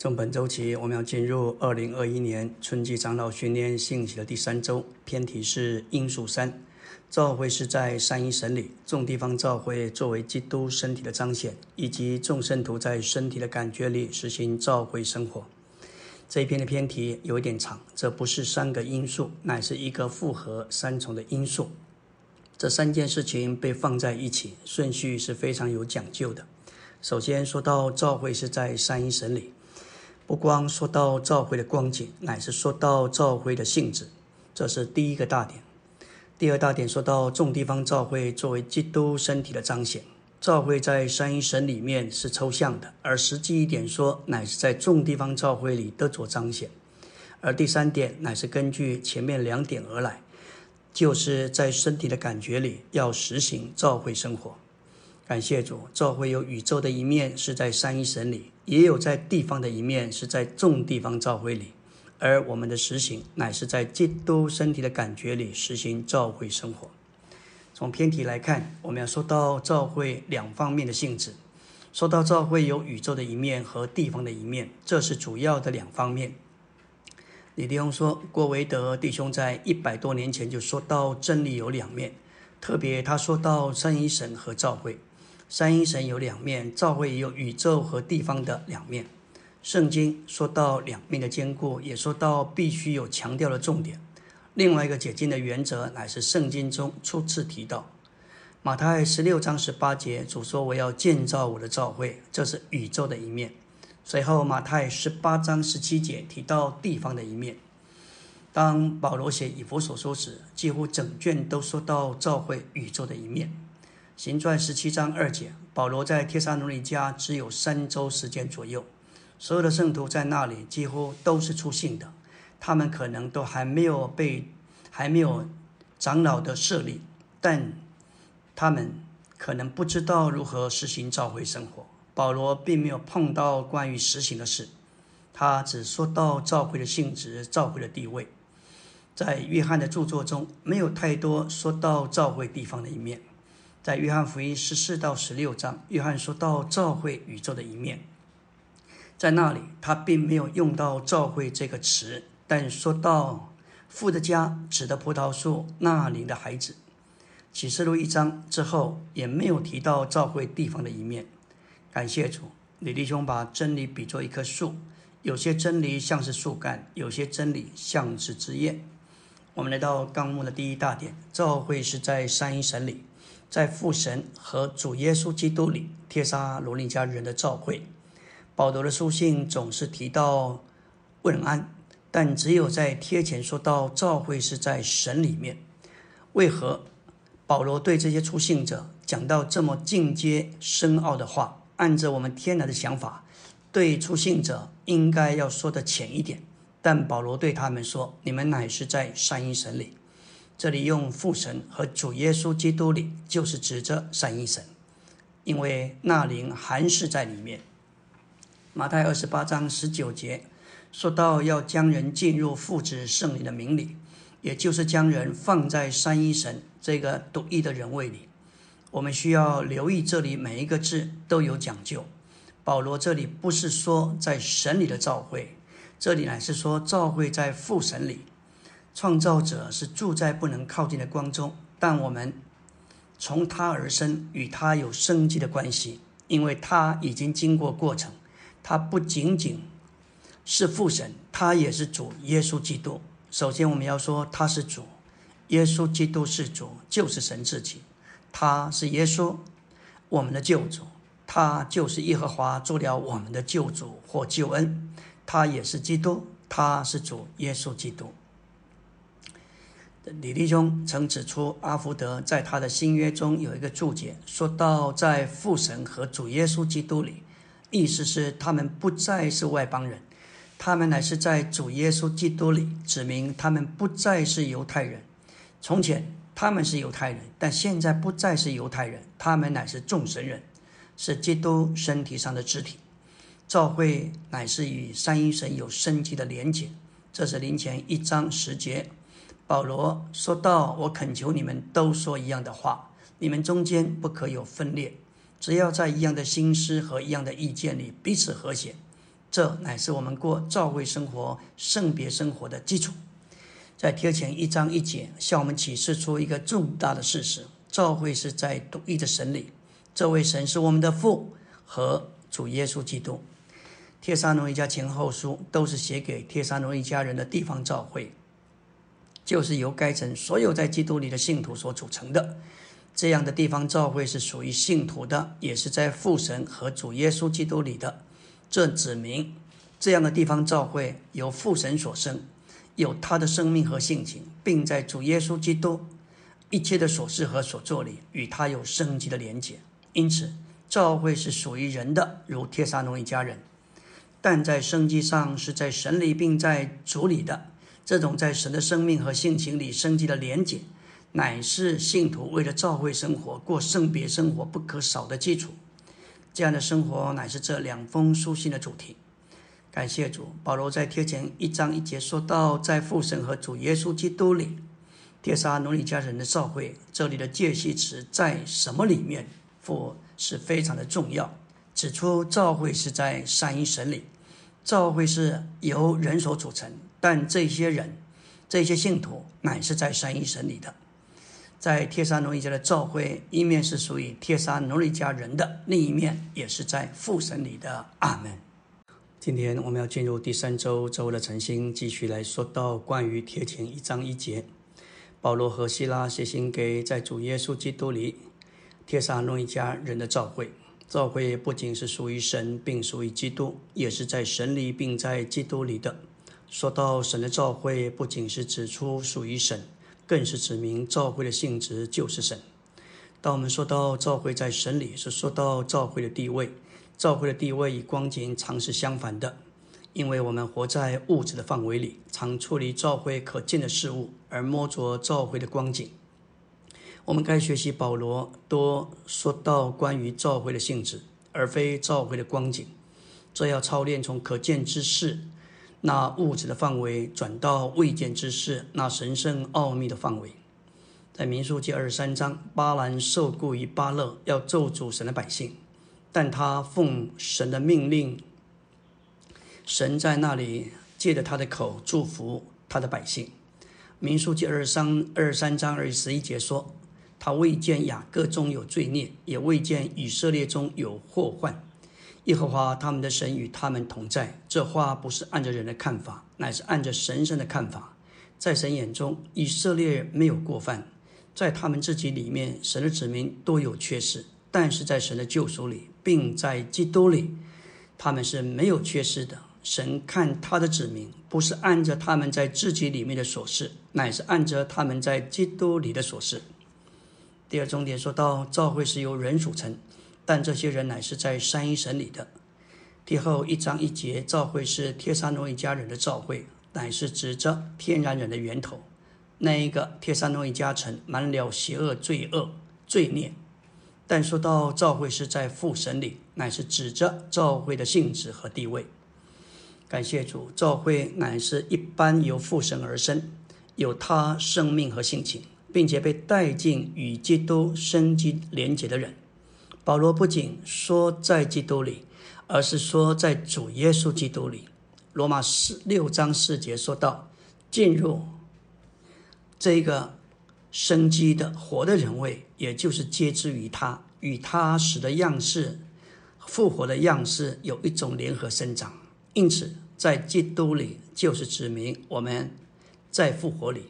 从本周起，我们要进入二零二一年春季长老训练信息的第三周，偏题是因素三。召会是在三一神里，众地方召会作为基督身体的彰显，以及众圣徒在身体的感觉里实行召会生活。这一篇的偏题有一点长，这不是三个因素，乃是一个复合三重的因素。这三件事情被放在一起，顺序是非常有讲究的。首先说到召会是在三一神里。不光说到召会的光景，乃是说到召会的性质，这是第一个大点。第二大点说到众地方召会作为基督身体的彰显，召会在三一神里面是抽象的，而实际一点说，乃是在众地方召会里得着彰显。而第三点乃是根据前面两点而来，就是在身体的感觉里要实行召会生活。感谢主，召会有宇宙的一面是在三一神里，也有在地方的一面是在众地方召会里，而我们的实行乃是在基督身体的感觉里实行召会生活。从偏题来看，我们要说到召会两方面的性质，说到召会有宇宙的一面和地方的一面，这是主要的两方面。李弟兄说，郭维德弟兄在一百多年前就说到真理有两面，特别他说到三一神和召会。三一神有两面，教会也有宇宙和地方的两面。圣经说到两面的坚固，也说到必须有强调的重点。另外一个解经的原则，乃是圣经中初次提到。马太十六章十八节，主说：“我要建造我的教会。”这是宇宙的一面。随后马太十八章十七节提到地方的一面。当保罗写以弗所书时，几乎整卷都说到教会宇宙的一面。行传十七章二节，保罗在帖撒罗尼迦只有三周时间左右，所有的圣徒在那里几乎都是出信的，他们可能都还没有被还没有长老的设立，但他们可能不知道如何实行召会生活。保罗并没有碰到关于实行的事，他只说到召会的性质、召会的地位。在约翰的著作中，没有太多说到召会地方的一面。在约翰福音十四到十六章，约翰说到教会宇宙的一面，在那里他并没有用到“教会”这个词，但说到父的家指的葡萄树那里的孩子。启示录一章之后也没有提到教会地方的一面。感谢主，李弟兄把真理比作一棵树，有些真理像是树干，有些真理像是枝叶。我们来到纲目的第一大点，教会是在三一神里。在父神和主耶稣基督里，帖撒罗尼迦人的召会，保罗的书信总是提到问安，但只有在贴前说到召会是在神里面。为何保罗对这些出信者讲到这么进阶深奥的话？按着我们天然的想法，对出信者应该要说的浅一点，但保罗对他们说：“你们乃是在三一神里。”这里用父神和主耶稣基督里，就是指着三一神，因为那灵还是在里面。马太二十八章十九节说到要将人进入父子圣灵的名里，也就是将人放在三一神这个独一的人位里。我们需要留意这里每一个字都有讲究。保罗这里不是说在神里的召会，这里乃是说召会在父神里。创造者是住在不能靠近的光中，但我们从他而生，与他有生机的关系，因为他已经经过过程。他不仅仅是父神，他也是主耶稣基督。首先，我们要说他是主，耶稣基督是主，就是神自己。他是耶稣，我们的救主，他就是耶和华做了我们的救主或救恩。他也是基督，他是主耶稣基督。李弟兄曾指出，阿福德在他的新约中有一个注解，说到在父神和主耶稣基督里，意思是他们不再是外邦人，他们乃是在主耶稣基督里，指明他们不再是犹太人。从前他们是犹太人，但现在不再是犹太人，他们乃是众神人，是基督身体上的肢体。教会乃是与三一神有生机的连结。这是林前一章十节。保罗说道：“我恳求你们都说一样的话，你们中间不可有分裂，只要在一样的心思和一样的意见里彼此和谐，这乃是我们过教会生活、圣别生活的基础。在贴前一章一节，向我们启示出一个重大的事实：教会是在独一的神里，这位神是我们的父和主耶稣基督。帖撒罗尼迦前后书都是写给帖撒罗尼迦人的地方教会，就是由该城所有在基督里的信徒所组成的。这样的地方教会是属于信徒的，也是在父神和主耶稣基督里的。这指明这样的地方教会由父神所生，有他的生命和性情，并在主耶稣基督一切的所事和所作里与他有生机的连结。因此，教会是属于人的，如帖撒罗尼迦人；但在生机上是在神里并在主里的。这种在神的生命和性情里生机的连结。乃是信徒为了教会生活、过圣别生活不可少的基础。这样的生活乃是这两封书信的主题。感谢主，保罗在贴前一章一节说到，在父神和主耶稣基督里，帖撒罗尼迦人的教会，这里的介系词在什么里面？父是非常的重要，指出教会是在三一神里，教会是由人所组成，但这些人、这些信徒乃是在三一神里的。在帖撒罗尼迦的教会，一面是属于帖撒罗尼迦人的，另一面也是在父神里的。阿门。今天我们要进入第三周周的晨星，继续来说到关于贴前一章一节，保罗和希拉写信给在主耶稣基督里帖撒罗尼迦人的教会。教会不仅是属于神，并属于基督，也是在神里并在基督里的。说到神的召会，不仅是指出属于神。更是指明召会的性质就是神。当我们说到召会在神里，是说到召会的地位。召会的地位与光景常是相反的，因为我们活在物质的范围里，常处理召会可见的事物，而摸着召会的光景。我们该学习保罗多说到关于召会的性质，而非召会的光景。这要操练从可见之事。那物质的范围转到未见之事，那神圣奥秘的范围，在民数记二十三章，巴兰受雇于巴勒，要咒诅神的百姓，但他奉神的命令，神在那里借着他的口祝福他的百姓。民数记二十三二十三章二十一节说，他未见雅各中有罪孽，也未见以色列中有祸患。耶和华他们的神与他们同在。这话不是按着人的看法，乃是按着神圣的看法。在神眼中，以色列没有过犯，在他们自己里面，神的子民都有缺失；但是在神的救赎里，并在基督里，他们是没有缺失的。神看他的子民，不是按着他们在自己里面的所事，乃是按着他们在基督里的所事。第二重点说到，教会是由人组成。但这些人乃是在三一神里的。第后一章一节，召会是帖撒罗一家人的召会，乃是指着天然人的源头。那一个帖撒罗一家城满了邪恶、罪恶、罪孽。但说到召会是在父神里，乃是指着召会的性质和地位。感谢主，召会乃是一般由父神而生，有他生命和性情，并且被带进与基督生机连结的人。保罗不仅说在基督里，而是说在主耶稣基督里。罗马四六章四节说到，进入这个生机的活的人位，也就是接之于他，与他使的样式、复活的样式有一种联合生长。因此，在基督里就是指明我们在复活里。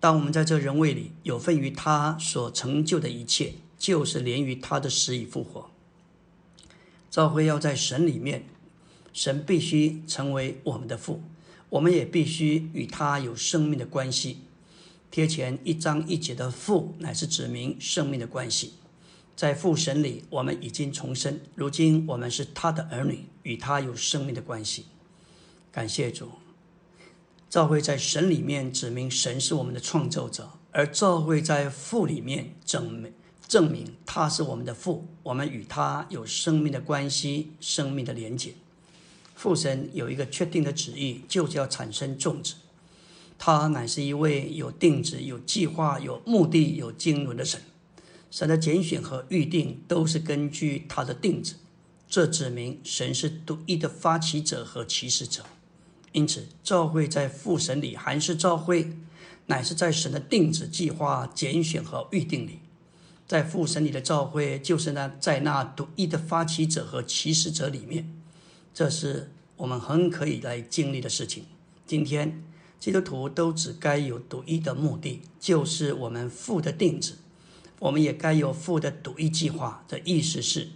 当我们在这人位里有份于他所成就的一切。就是连于他的死与复活。召会要在神里面，神必须成为我们的父，我们也必须与他有生命的关系。贴前一章一节的父，乃是指明生命的关系。在父神里，我们已经重生，如今我们是他的儿女，与他有生命的关系。感谢主，召会在神里面指明神是我们的创造者，而召会在父里面证明。证明他是我们的父，我们与他有生命的关系、生命的连结。父神有一个确定的旨意，就是要产生种子。他乃是一位有定旨、有计划、有目的、有经纶的神。神的拣选和预定都是根据他的定旨。这指明神是独一的发起者和起始者。因此，召会在父神里，还是召会，乃是在神的定旨、计划、拣选和预定里。在父神里的召会，就是呢在那独一的发起者和起始者里面。这是我们很可以来经历的事情。今天，基督徒都只该有独一的目的，就是我们父的定旨。我们也该有父的独一计划。的意思是，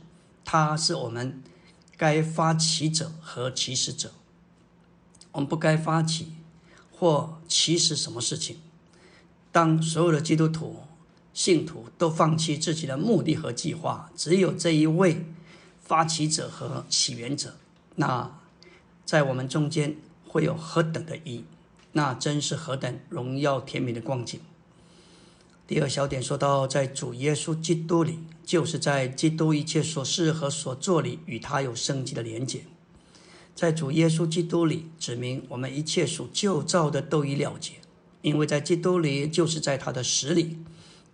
他是我们该发起者和起始者。我们不该发起或起始什么事情。当所有的基督徒信徒都放弃自己的目的和计划，只有这一位发起者和起源者，那在我们中间会有何等的意义？那真是何等荣耀甜美的光景。第二小点说到，在主耶稣基督里，就是在基督一切所事和所做里，与他有生机的连结。在主耶稣基督里，指明我们一切属旧造的都已了结，因为在基督里，就是在他的死里，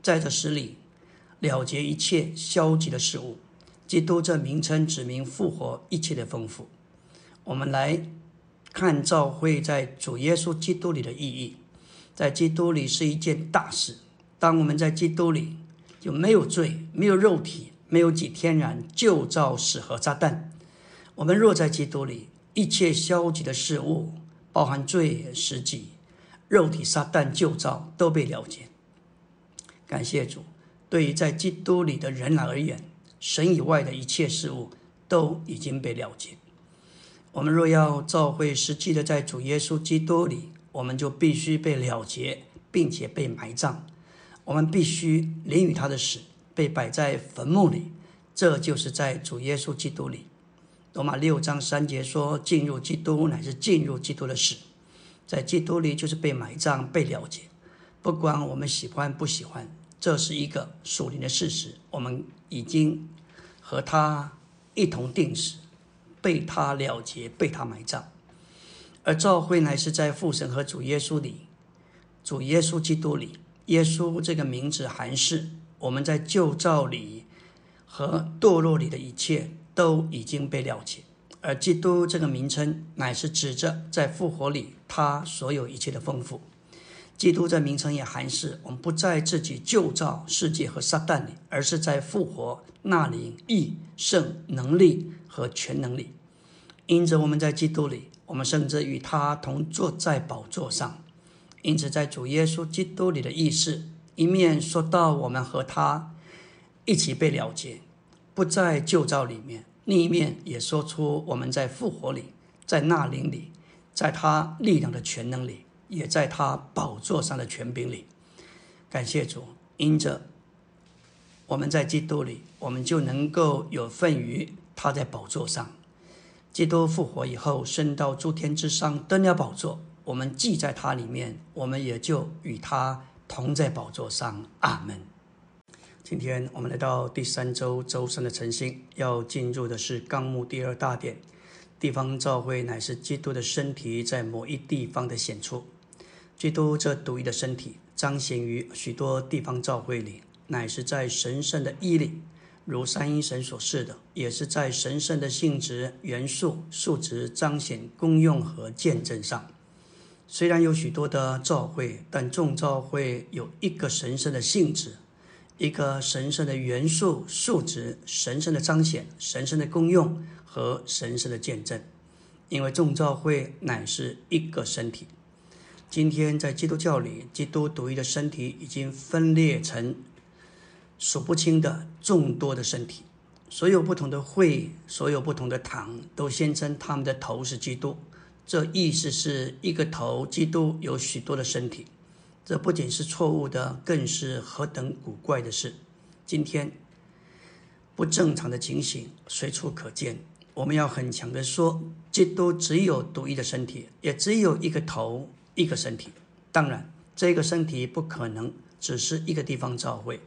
在这十里了结一切消极的事物。基督这名称指明复活一切的丰富。我们来看照会在主耶稣基督里的意义，在基督里是一件大事。当我们在基督里，就没有罪，没有肉体，没有几天然旧造死和炸弹。我们若在基督里，一切消极的事物，包含罪、实际、肉体、撒旦、旧造，都被了结。感谢主，对于在基督里的人来而言，神以外的一切事物都已经被了结。我们若要照会实际的在主耶稣基督里，我们就必须被了结，并且被埋葬。我们必须临于他的死，被摆在坟墓里。这就是在主耶稣基督里。罗马六章三节说：“进入基督乃是进入基督的死，在基督里就是被埋葬、被了结。不管我们喜欢不喜欢，这是一个属灵的事实。我们已经和他一同定死，被他了结，被他埋葬。而教会乃是在父神和主耶稣里，主耶稣基督里。耶稣这个名字含是我们在旧造里和堕落里的一切。”都已经被了结，而基督这个名称乃是指着在复活里他所有一切的丰富。基督这名称也含是我们不在自己旧造世界和撒旦里，而是在复活那里义圣能力和全能力。因此我们在基督里，我们甚至与他同坐在宝座上。因此在主耶稣基督里的意思，一面说到我们和他一起被了结，不在旧造里面。另一面也说出我们在复活里，在那灵里，在他力量的全能里，也在他宝座上的权柄里。感谢主，因着我们在基督里，我们就能够有份于他在宝座上。基督复活以后，升到诸天之上，登了宝座，我们既在他里面，我们也就与他同在宝座上。阿门。今天我们来到第三周周三的晨星，要进入的是纲目第二大点。地方教会乃是基督的身体在某一地方的显出。基督这独一的身体彰显于许多地方教会里，乃是在神圣的义里，如三一神所示的，也是在神圣的性质、元素、数值彰显功用和见证上。虽然有许多的教会，但众教会有一个神圣的性质。一个神圣的元素、数值、神圣的彰显、神圣的功用和神圣的见证，因为众教会乃是一个身体。今天在基督教里，基督独一的身体已经分裂成数不清的众多的身体，所有不同的会、所有不同的堂都宣称他们的头是基督。这意思是一个头，基督有许多的身体。这不仅是错误的，更是何等古怪的事！今天不正常的情形随处可见。我们要很强的说，基督只有独一的身体，也只有一个头，一个身体。当然，这个身体不可能只是一个地方召会，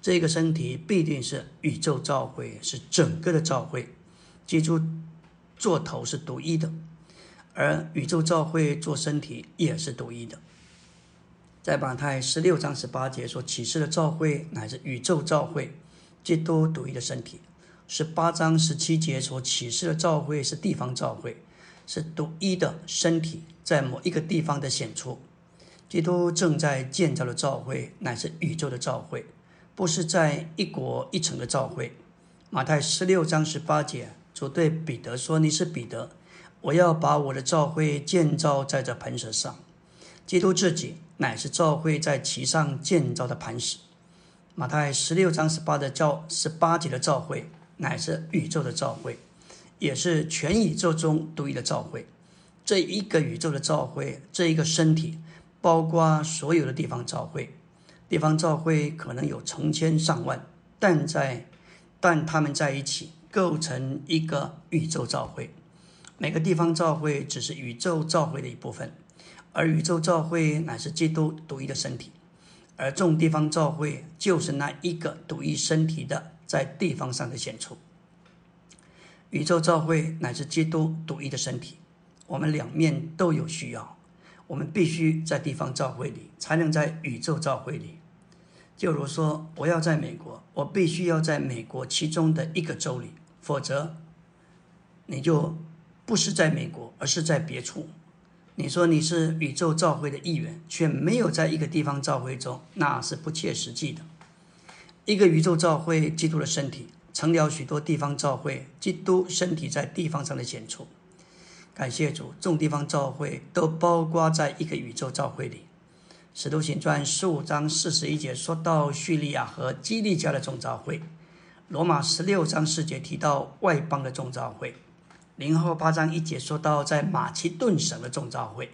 这个身体必定是宇宙召会，是整个的召会。记住，做头是独一的，而宇宙召会做身体也是独一的。在马太十六章十八节所启示的召会，乃是宇宙召会，基督独一的身体。十八章十七节所启示的教会是地方教会，是独一的身体，在某一个地方的显出。基督正在建造的教会乃是宇宙的教会，不是在一国一城的教会。马太十六章十八节，主对彼得说：“你是彼得，我要把我的教会建造在这磐石上。”基督自己乃是教会在其上建造的磐石。马太十六章十八的教十八节的教会乃是宇宙的教会，也是全宇宙中独一的教会。这一个宇宙的教会，这一个身体。包括所有的地方教会，地方教会可能有成千上万，但在但他们在一起构成一个宇宙教会。每个地方教会只是宇宙教会的一部分，而宇宙教会乃是基督独一的身体，而众地方教会就是那一个独一身体的在地方上的显出。宇宙教会乃是基督独一的身体，我们两面都有需要。我们必须在地方教会里，才能在宇宙教会里。就如说，我要在美国，我必须要在美国其中的一个州里，否则你就不是在美国，而是在别处。你说你是宇宙教会的一员，却没有在一个地方教会中，那是不切实际的。一个宇宙教会，基督的身体，成了许多地方教会，基督身体在地方上的显出。感谢主，众地方教会都包括在一个宇宙教会里。使徒行传十五章四十一节说到叙利亚和基利家的众教会；罗马十六章四节提到外邦的众教会；零后八章一节说到在马其顿省的众教会；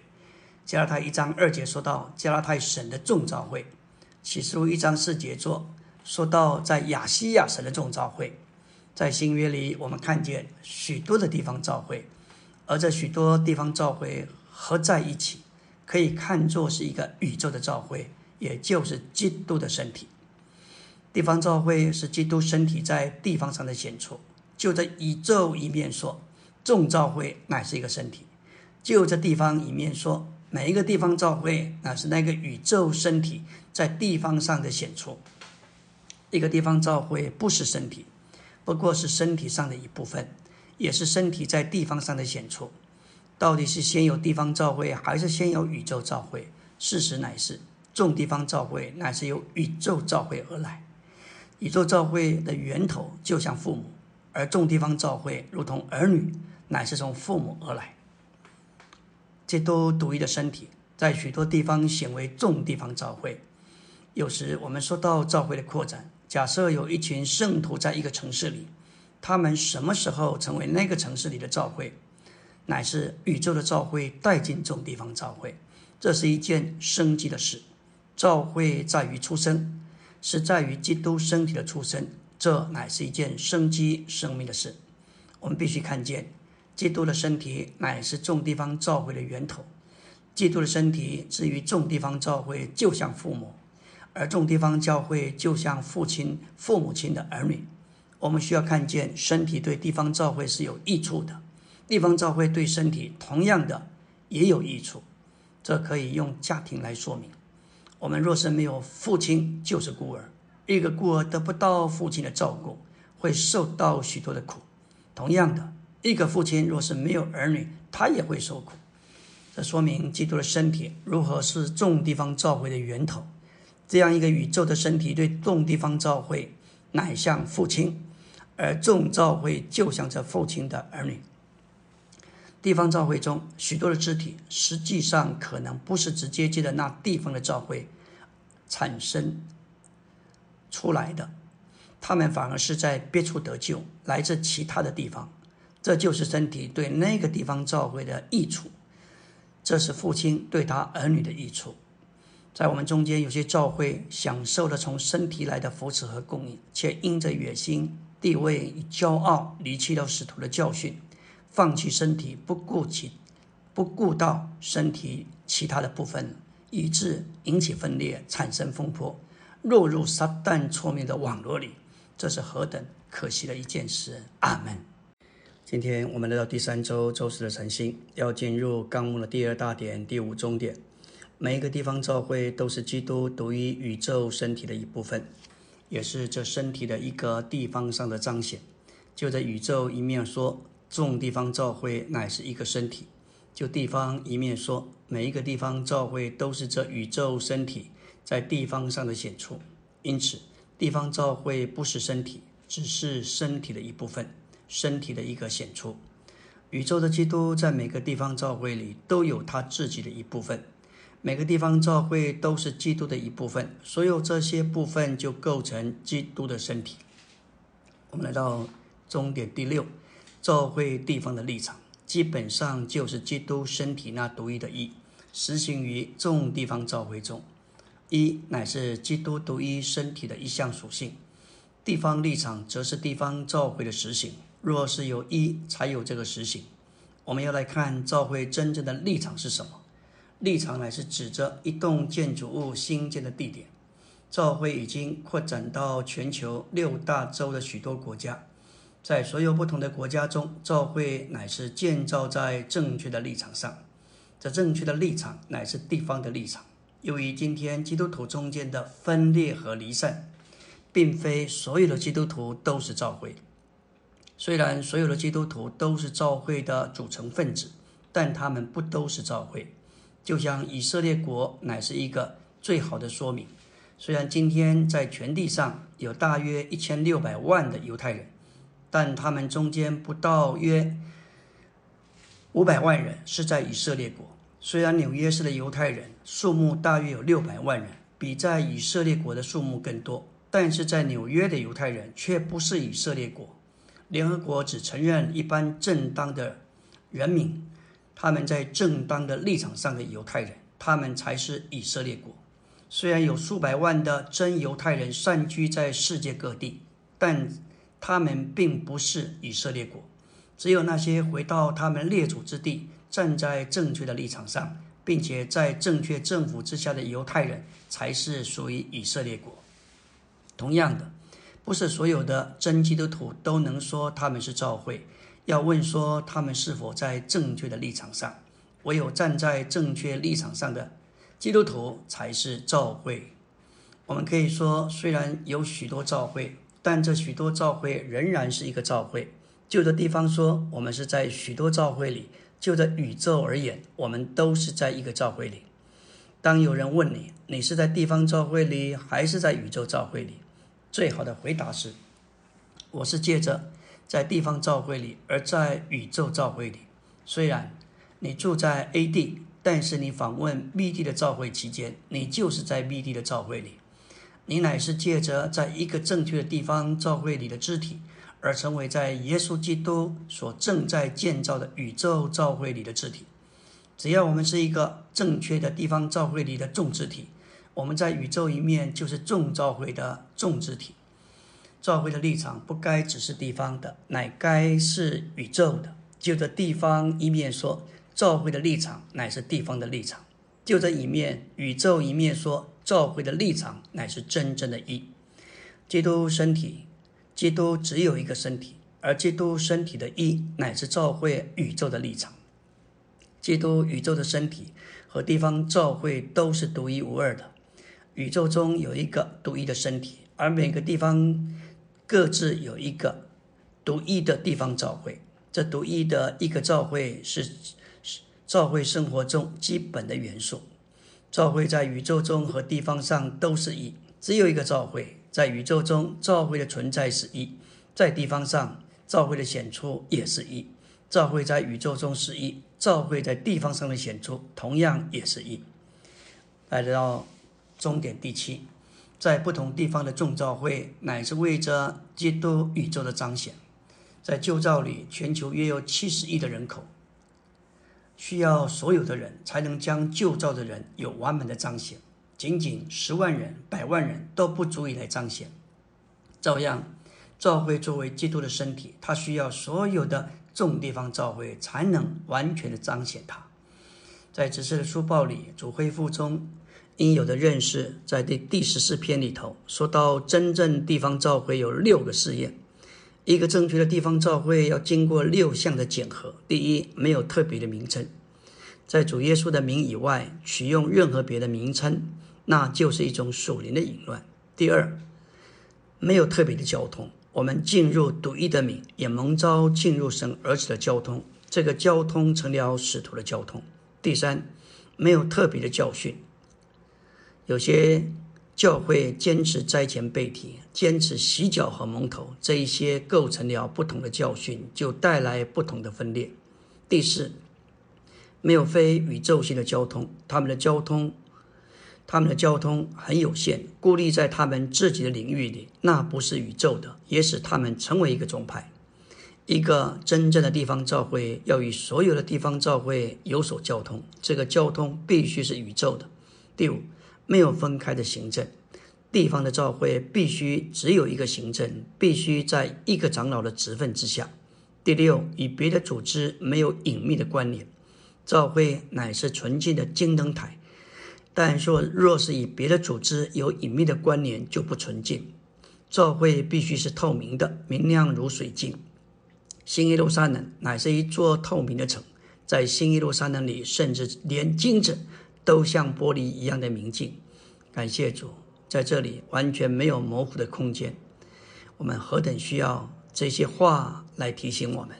加拉太一章二节说到加拉太省的众教会；启示录一章四节说说到在亚细亚省的众召会。在新约里，我们看见许多的地方召会。而这许多地方召会合在一起，可以看作是一个宇宙的召会，也就是基督的身体。地方召会是基督身体在地方上的显出。就这宇宙一面说，众召会乃是一个身体；就这地方一面说，每一个地方召会乃是那个宇宙身体在地方上的显出。一个地方教会不是身体，不过是身体上的一部分。也是身体在地方上的显出，到底是先有地方教会，还是先有宇宙教会？事实乃是，众地方教会乃是由宇宙教会而来。宇宙教会的源头就像父母，而众地方教会如同儿女，乃是从父母而来。这都独一的身体，在许多地方显为众地方教会。有时我们说到教会的扩展，假设有一群圣徒在一个城市里。他们什么时候成为那个城市里的教会，乃是宇宙的教会带进众地方教会，这是一件生机的事。教会在于出生，是在于基督身体的出生，这乃是一件生机生命的事。我们必须看见，基督的身体乃是众地方教会的源头。基督的身体至于众地方教会，就像父母，而众地方教会就像父亲、父母亲的儿女。我们需要看见身体对地方教会是有益处的，地方教会对身体同样的也有益处。这可以用家庭来说明。我们若是没有父亲，就是孤儿。一个孤儿得不到父亲的照顾，会受到许多的苦。同样的，一个父亲若是没有儿女，他也会受苦。这说明基督的身体如何是众地方教会的源头。这样一个宇宙的身体对众地方教会，乃像父亲。而众教会就像这父亲的儿女。地方教会中许多的肢体，实际上可能不是直接接的那地方的教会产生出来的，他们反而是在别处得救，来自其他的地方。这就是身体对那个地方教会的益处，这是父亲对他儿女的益处。在我们中间，有些教会享受了从身体来的扶持和供应，却因着野心。地位与骄傲离弃了使徒的教训，放弃身体，不顾其不顾到身体其他的部分，以致引起分裂，产生风波，落入撒旦错谬的网络里。这是何等可惜的一件事！阿门。今天我们来到第三周周四的晨星，要进入纲目的第二大点、第五终点。每一个地方教会都是基督独一宇宙身体的一部分。也是这身体的一个地方上的彰显，就在宇宙一面说，众地方教会乃是一个身体；就地方一面说，每一个地方教会都是这宇宙身体在地方上的显出。因此，地方教会不是身体，只是身体的一部分，身体的一个显出。宇宙的基督在每个地方教会里都有他自己的一部分，每个地方教会都是基督的一部分，所有这些部分就构成基督的身体。我们来到。终点第六，教会地方的立场，基本上就是基督身体那独一的一，实行于众地方教会中。一乃是基督独一身体的一项属性，地方立场则是地方教会的实行。若是有一，才有这个实行。我们要来看教会真正的立场是什么？立场乃是指着一栋建筑物新建的地点。教会已经扩展到全球六大洲的许多国家。在所有不同的国家中，教会乃是建造在正确的立场上。这正确的立场乃是地方的立场。由于今天基督徒中间的分裂和离散，并非所有的基督徒都是教会。虽然所有的基督徒都是教会的组成分子，但他们不都是教会。就像以色列国乃是一个最好的说明。虽然今天在全地上有大约一千六百万的犹太人。但他们中间不到约五百万人是在以色列国。虽然纽约市的犹太人数目大约有六百万人，比在以色列国的数目更多，但是在纽约的犹太人却不是以色列国。联合国只承认一般正当的人民，他们在正当的立场上的犹太人，他们才是以色列国。虽然有数百万的真犹太人散居在世界各地，但。他们并不是以色列国，只有那些回到他们列祖之地、站在正确的立场上，并且在正确政府之下的犹太人，才是属于以色列国。同样的，不是所有的真基督徒都能说他们是教会。要问说他们是否在正确的立场上，唯有站在正确立场上的基督徒才是教会。我们可以说，虽然有许多教会。但这许多教会仍然是一个教会。就这地方说，我们是在许多教会里；就着宇宙而言，我们都是在一个教会里。当有人问你，你是在地方教会里，还是在宇宙教会里？最好的回答是：我是借着在地方教会里，而在宇宙教会里。虽然你住在 A 地，但是你访问 B 地的教会期间，你就是在 B 地的教会里。你乃是借着在一个正确的地方教会里的肢体，而成为在耶稣基督所正在建造的宇宙教会里的肢体。只要我们是一个正确的地方教会里的众肢体，我们在宇宙一面就是众教会的众肢体。教会的立场不该只是地方的，乃该是宇宙的。就这地方一面说，教会的立场乃是地方的立场；就这一面宇宙一面说。教会的立场乃是真正的一，基督身体，基督只有一个身体，而基督身体的一乃是教会宇宙的立场。基督宇宙的身体和地方教会都是独一无二的。宇宙中有一个独一的身体，而每个地方各自有一个独一的地方教会。这独一的一个教会是教会生活中基本的元素。教会在宇宙中和地方上都是一，只有一个教会。在宇宙中，教会的存在是一；在地方上，教会的显出也是一。教会在宇宙中是一，教会在地方上的显出同样也是一。来到终点第七，在不同地方的众教会，乃是为着基督宇宙的彰显。在旧造里，全球约有七十亿的人口。需要所有的人才能将旧造的人有完美的彰显，仅仅十万人、百万人都不足以来彰显。照样，教会作为基督的身体，它需要所有的众地方教会才能完全的彰显它。在指示的书报里，主恢复中应有的认识，在第第十四篇里头说到，真正地方教会有六个试验。一个正确的地方教会要经过六项的检核：第一，没有特别的名称，在主耶稣的名以外取用任何别的名称，那就是一种属灵的淫乱；第二，没有特别的交通，我们进入独一的名，也蒙召进入神儿子的交通。这个交通成了使徒的交通。第三，没有特别的教训。有些教会坚持斋前背题，坚持洗脚和蒙头，这一些构成了不同的教训，就带来不同的分裂。第四，没有非宇宙性的交通，他们的交通，他们的交通很有限，孤立在他们自己的领域里，那不是宇宙的，也使他们成为一个宗派。一个真正的地方教会要与所有的地方教会有所交通，这个交通必须是宇宙的。第五，没有分开的行政，地方的教会必须只有一个行政，必须在一个长老的职分之下。第六，与别的组织没有隐秘的关联，教会乃是纯净的金灯台，但说若是与别的组织有隐秘的关联，就不纯净。教会必须是透明的，明亮如水晶。新耶路撒冷乃是一座透明的城，在新耶路撒冷里，甚至连金子都像玻璃一样的明净。感谢主，在这里完全没有模糊的空间。我们何等需要这些话来提醒我们！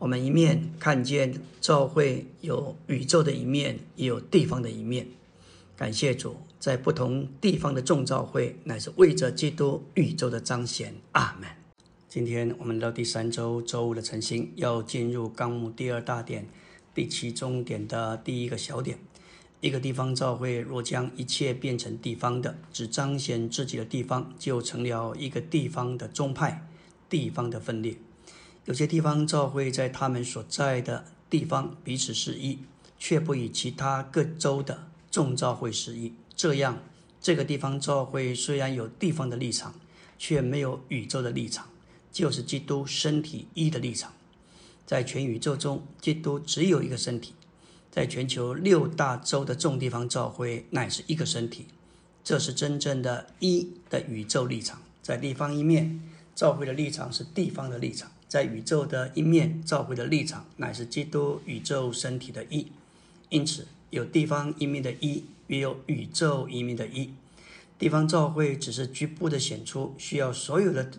我们一面看见教会有宇宙的一面，也有地方的一面。感谢主，在不同地方的众教会，乃是为着基督宇宙的彰显。阿门。今天我们到第三周周五的晨星，要进入纲目第二大点第七中点的第一个小点。一个地方教会若将一切变成地方的，只彰显自己的地方，就成了一个地方的宗派，地方的分裂。有些地方教会在他们所在的地方彼此是一，却不与其他各州的众教会是一。这样，这个地方教会虽然有地方的立场，却没有宇宙的立场。就是基督身体一的立场，在全宇宙中，基督只有一个身体；在全球六大洲的众地方教会，乃是一个身体。这是真正的一的宇宙立场。在地方一面，教会的立场是地方的立场；在宇宙的一面，教会的立场乃是基督宇宙身体的一。因此，有地方一面的一，也有宇宙一面的一。地方教会只是局部的显出，需要所有的。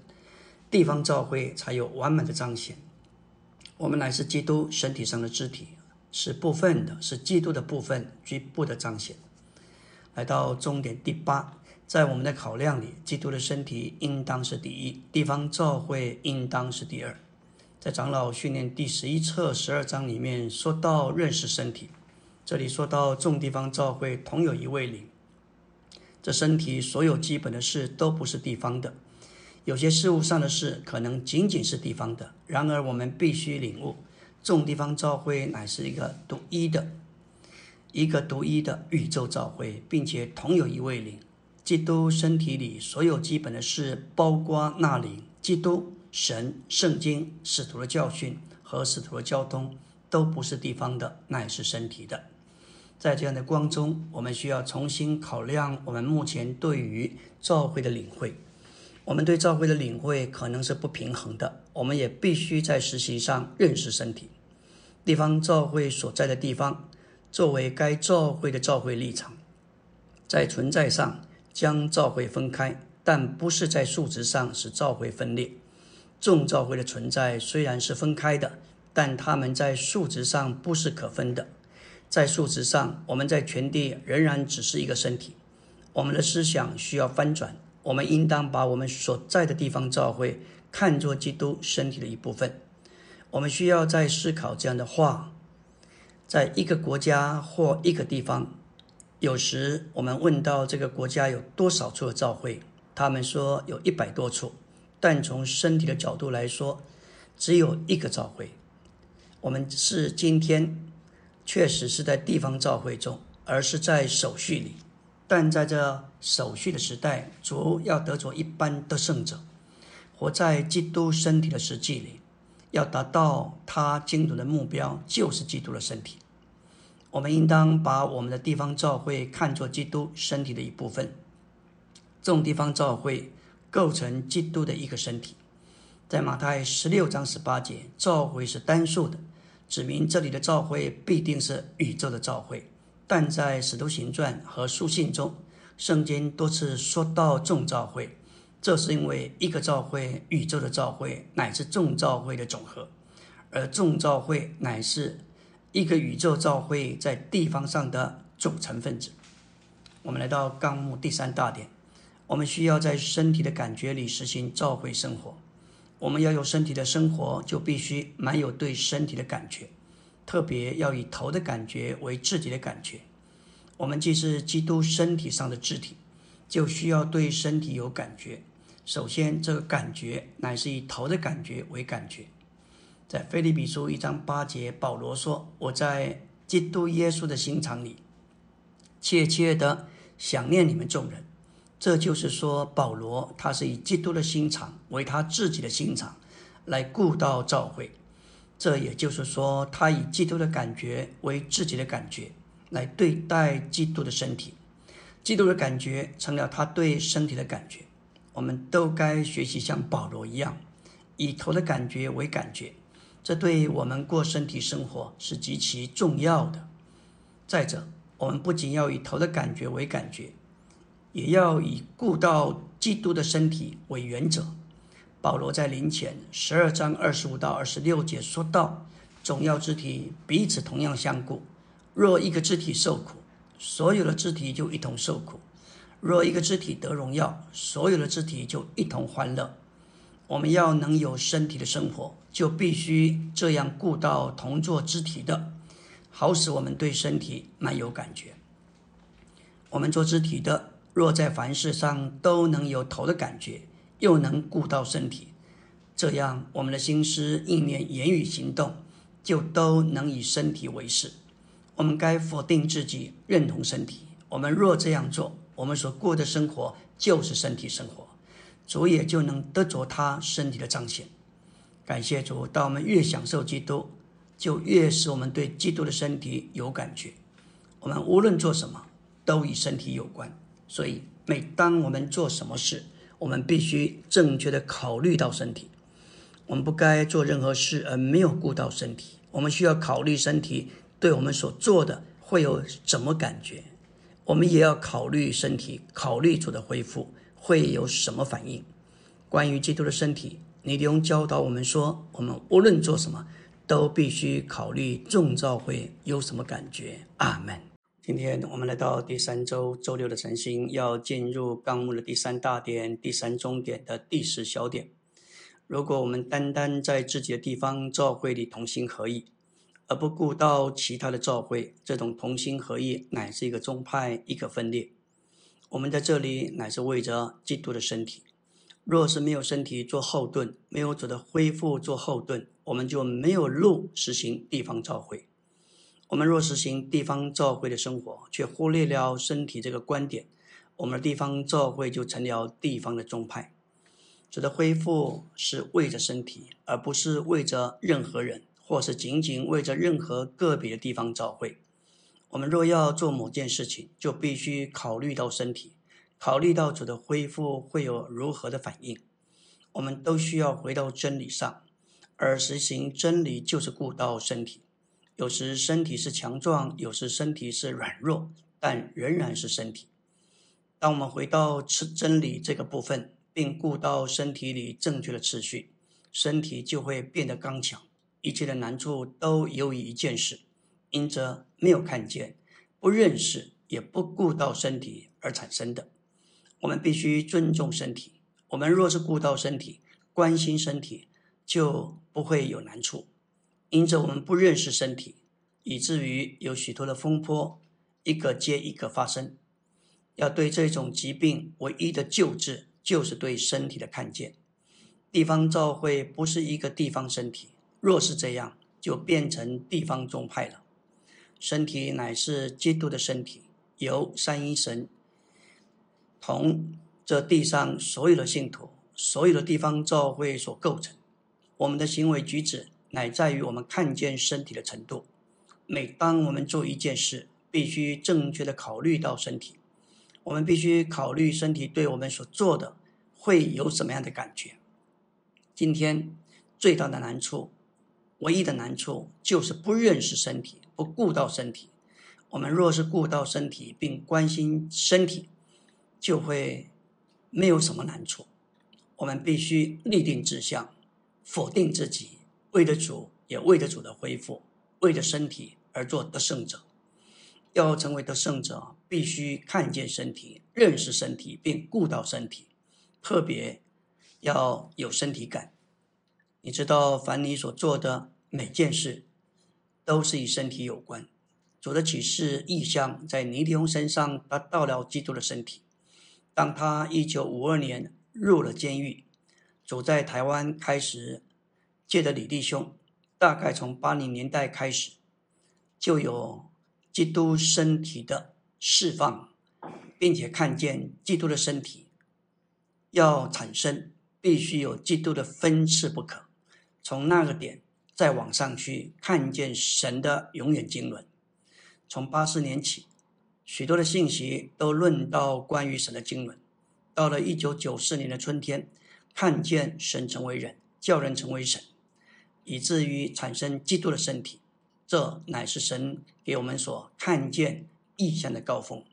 地方教会才有完满的彰显。我们乃是基督身体上的肢体，是部分的，是基督的部分，局部的彰显。来到终点第八，在我们的考量里，基督的身体应当是第一，地方教会应当是第二。在长老训练第十一册十二章里面说到认识身体，这里说到众地方教会同有一位灵，这身体所有基本的事都不是地方的。有些事物上的事可能仅仅是地方的，然而我们必须领悟，众地方教会乃是一个独一的、一个独一的宇宙教会，并且同有一位灵。基督身体里所有基本的事，包括那灵、基督、神、圣经、使徒的教训和使徒的交通，都不是地方的，乃是身体的。在这样的光中，我们需要重新考量我们目前对于教会的领会。我们对教会的领会可能是不平衡的，我们也必须在实习上认识身体。地方教会所在的地方，作为该教会的教会立场，在存在上将教会分开，但不是在数值上使教会分裂。众教会的存在虽然是分开的，但他们在数值上不是可分的。在数值上，我们在全地仍然只是一个身体。我们的思想需要翻转。我们应当把我们所在的地方教会看作基督身体的一部分。我们需要在思考这样的话：在一个国家或一个地方，有时我们问到这个国家有多少处的教会，他们说有一百多处，但从身体的角度来说，只有一个教会。我们是今天确实是在地方教会中，而是在手续里。但在这手续的时代，主要得着一般的圣者，活在基督身体的实际里，要达到他精准的目标，就是基督的身体。我们应当把我们的地方教会看作基督身体的一部分。这种地方教会构成基督的一个身体。在马太十六章十八节，教会是单数的，指明这里的教会必定是宇宙的教会。但在《使徒行传》和书信中，圣经多次说到众教会，这是因为一个教会，宇宙的教会乃是众教会的总和，而众教会乃是一个宇宙教会在地方上的组成分子。我们来到纲目第三大点，我们需要在身体的感觉里实行教会生活。我们要有身体的生活，就必须满有对身体的感觉，特别要以头的感觉为自己的感觉。我们既是基督身体上的肢体，就需要对身体有感觉。首先，这个感觉乃是以头的感觉为感觉。在腓立比书一章八节，保罗说：“我在基督耶稣的心肠里，切切的想念你们众人。”这就是说，保罗他是以基督的心肠为他自己的心肠来顾到教会。这也就是说，他以基督的感觉为自己的感觉来对待基督的身体。基督的感觉成了他对身体的感觉。我们都该学习像保罗一样，以头的感觉为感觉，这对我们过身体生活是极其重要的。再者，我们不仅要以头的感觉为感觉，也要以顾到基督的身体为原则。保罗在临前十二章二十五到二十六节说道：“总要肢体彼此同样相顾。若一个肢体受苦，所有的肢体就一同受苦。”若一个肢体得荣耀，所有的肢体就一同欢乐。我们要能有身体的生活，就必须这样顾到同做肢体的，好使我们对身体蛮有感觉。我们做肢体的，若在凡事上都能有头的感觉，又能顾到身体，这样我们的心思、意念、言语、行动，就都能以身体为事。我们该否定自己，认同身体。我们若这样做，我们所过的生活就是身体生活，主也就能得着他身体的彰显。感谢主，当我们越享受基督，就越使我们对基督的身体有感觉。我们无论做什么，都与身体有关。所以，每当我们做什么事，我们必须正确的考虑到身体。我们不该做任何事而没有顾到身体。我们需要考虑身体对我们所做的会有什么感觉。我们也要考虑身体，考虑主的恢复会有什么反应。关于基督的身体，尼迪翁教导我们说：我们无论做什么，都必须考虑众召会有什么感觉。阿门。今天我们来到第三周周六的晨星，要进入纲目的第三大点、第三中点的第十小点。如果我们单单在自己的地方召会里同心合意，而不顾到其他的教会，这种同心合意乃是一个宗派，一个分裂。我们在这里乃是为着基督的身体。若是没有身体做后盾，没有主的恢复做后盾，我们就没有路实行地方教会。我们若实行地方教会的生活，却忽略了身体这个观点，我们的地方教会就成了地方的宗派。主的恢复是为着身体，而不是为着任何人。或是仅仅为着任何个别的地方召会，我们若要做某件事情，就必须考虑到身体，考虑到主的恢复会有如何的反应。我们都需要回到真理上，而实行真理就是顾到身体。有时身体是强壮，有时身体是软弱，但仍然是身体。当我们回到吃真理这个部分，并顾到身体里正确的次序，身体就会变得刚强。一切的难处都由于一件事，因着没有看见、不认识、也不顾到身体而产生的。我们必须尊重身体。我们若是顾到身体、关心身体，就不会有难处。因着我们不认识身体，以至于有许多的风波一个接一个发生。要对这种疾病唯一的救治，就是对身体的看见。地方教会不是一个地方身体。若是这样，就变成地方宗派了。身体乃是基督的身体，由三一神同这地上所有的信徒、所有的地方教会所构成。我们的行为举止乃在于我们看见身体的程度。每当我们做一件事，必须正确的考虑到身体。我们必须考虑身体对我们所做的会有什么样的感觉。今天最大的难处。唯一的难处就是不认识身体，不顾到身体。我们若是顾到身体，并关心身体，就会没有什么难处。我们必须立定志向，否定自己，为了主，也为了主的恢复，为了身体而做得胜者。要成为得胜者，必须看见身体，认识身体，并顾到身体，特别要有身体感。你知道，凡你所做的每件事，都是与身体有关。主的启示意象在尼迪翁身上达到了基督的身体。当他一九五二年。入了监狱，走在台湾开始借的李弟兄，大概从八零年代开始，就有基督身体的释放，并且看见基督的身体要产生，必须有基督的分赐不可。从那个点再往上去看见神的永远经纶。从八四年起，许多的信息都论到关于神的经纶。到了一九九四年的春天，看见神成为人，叫人成为神，以至于产生基督的身体，这乃是神给我们所看见意象的高峰。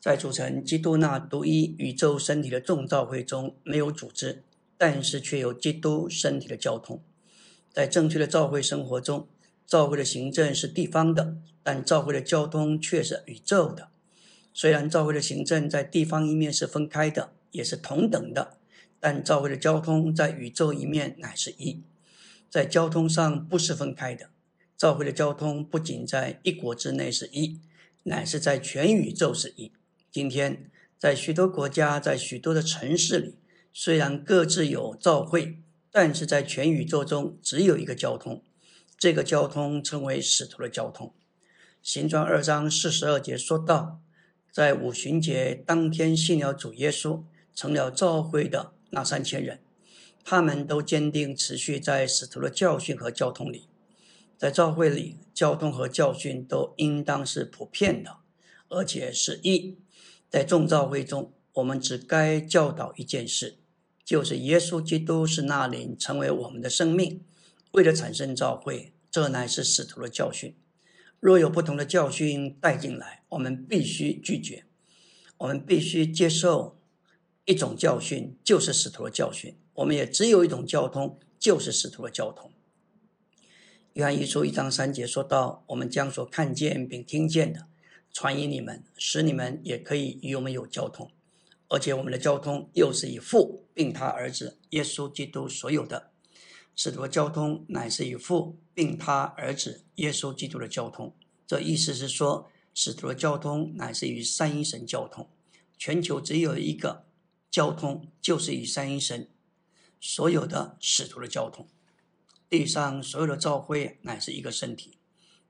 在组成基督那独一宇宙身体的众造会中，没有组织，但是却有基督身体的交通。在正确的教会生活中，教会的行政是地方的，但教会的交通却是宇宙的。虽然教会的行政在地方一面是分开的，也是同等的，但教会的交通在宇宙一面乃是一，在交通上不是分开的。教会的交通不仅在一国之内是一，乃是在全宇宙是一。今天在许多国家，在许多的城市里，虽然各自有教会，但是在全宇宙中只有一个交通，这个交通称为使徒的交通。行传二章四十二节说道。在五旬节当天信了主耶稣，成了教会的那三千人，他们都坚定持续在使徒的教训和交通里。在教会里，交通和教训都应当是普遍的，而且是一。在众教会中，我们只该教导一件事，就是耶稣基督是那灵，成为我们的生命。为了产生教会，这乃是使徒的教训。若有不同的教训带进来，我们必须拒绝。我们必须接受一种教训，就是使徒的教训。我们也只有一种交通，就是使徒的交通。约翰一书一章三节说到：“我们将所看见并听见的传给你们，使你们也可以与我们有交通。而且我们的交通又是以父并他儿子耶稣基督所有的。”使徒的交通乃是与父并他儿子耶稣基督的交通。这意思是说，使徒的交通乃是与三一神交通。全球只有一个交通，就是与三一神所有的使徒的交通。地上所有的教会乃是一个身体，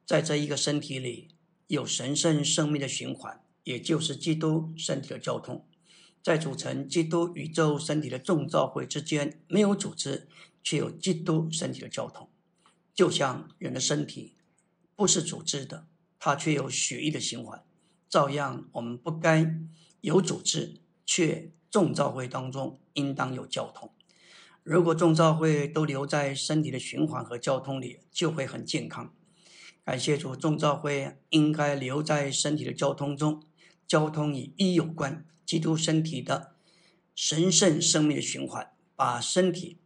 在这一个身体里有神圣生命的循环，也就是基督身体的交通。在组成基督宇宙身体的众教会之间，没有组织。却有基督身体的交通，就像人的身体不是组织的，它却有血液的循环。照样，我们不该有组织，却众召会当中应当有交通。如果众召会都留在身体的循环和交通里，就会很健康。感谢主，众召会应该留在身体的交通中，交通与一有关，基督身体的神圣生命的循环，把身体。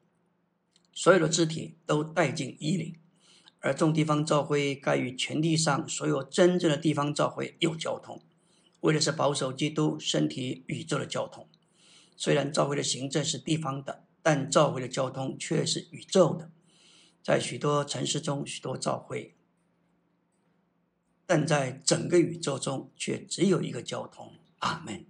所有的肢体都带进衣领，而众地方教会该与全地上所有真正的地方教会有交通，为的是保守基督身体宇宙的交通。虽然教会的行政是地方的，但教会的交通却是宇宙的。在许多城市中，许多教会，但在整个宇宙中却只有一个交通。阿门。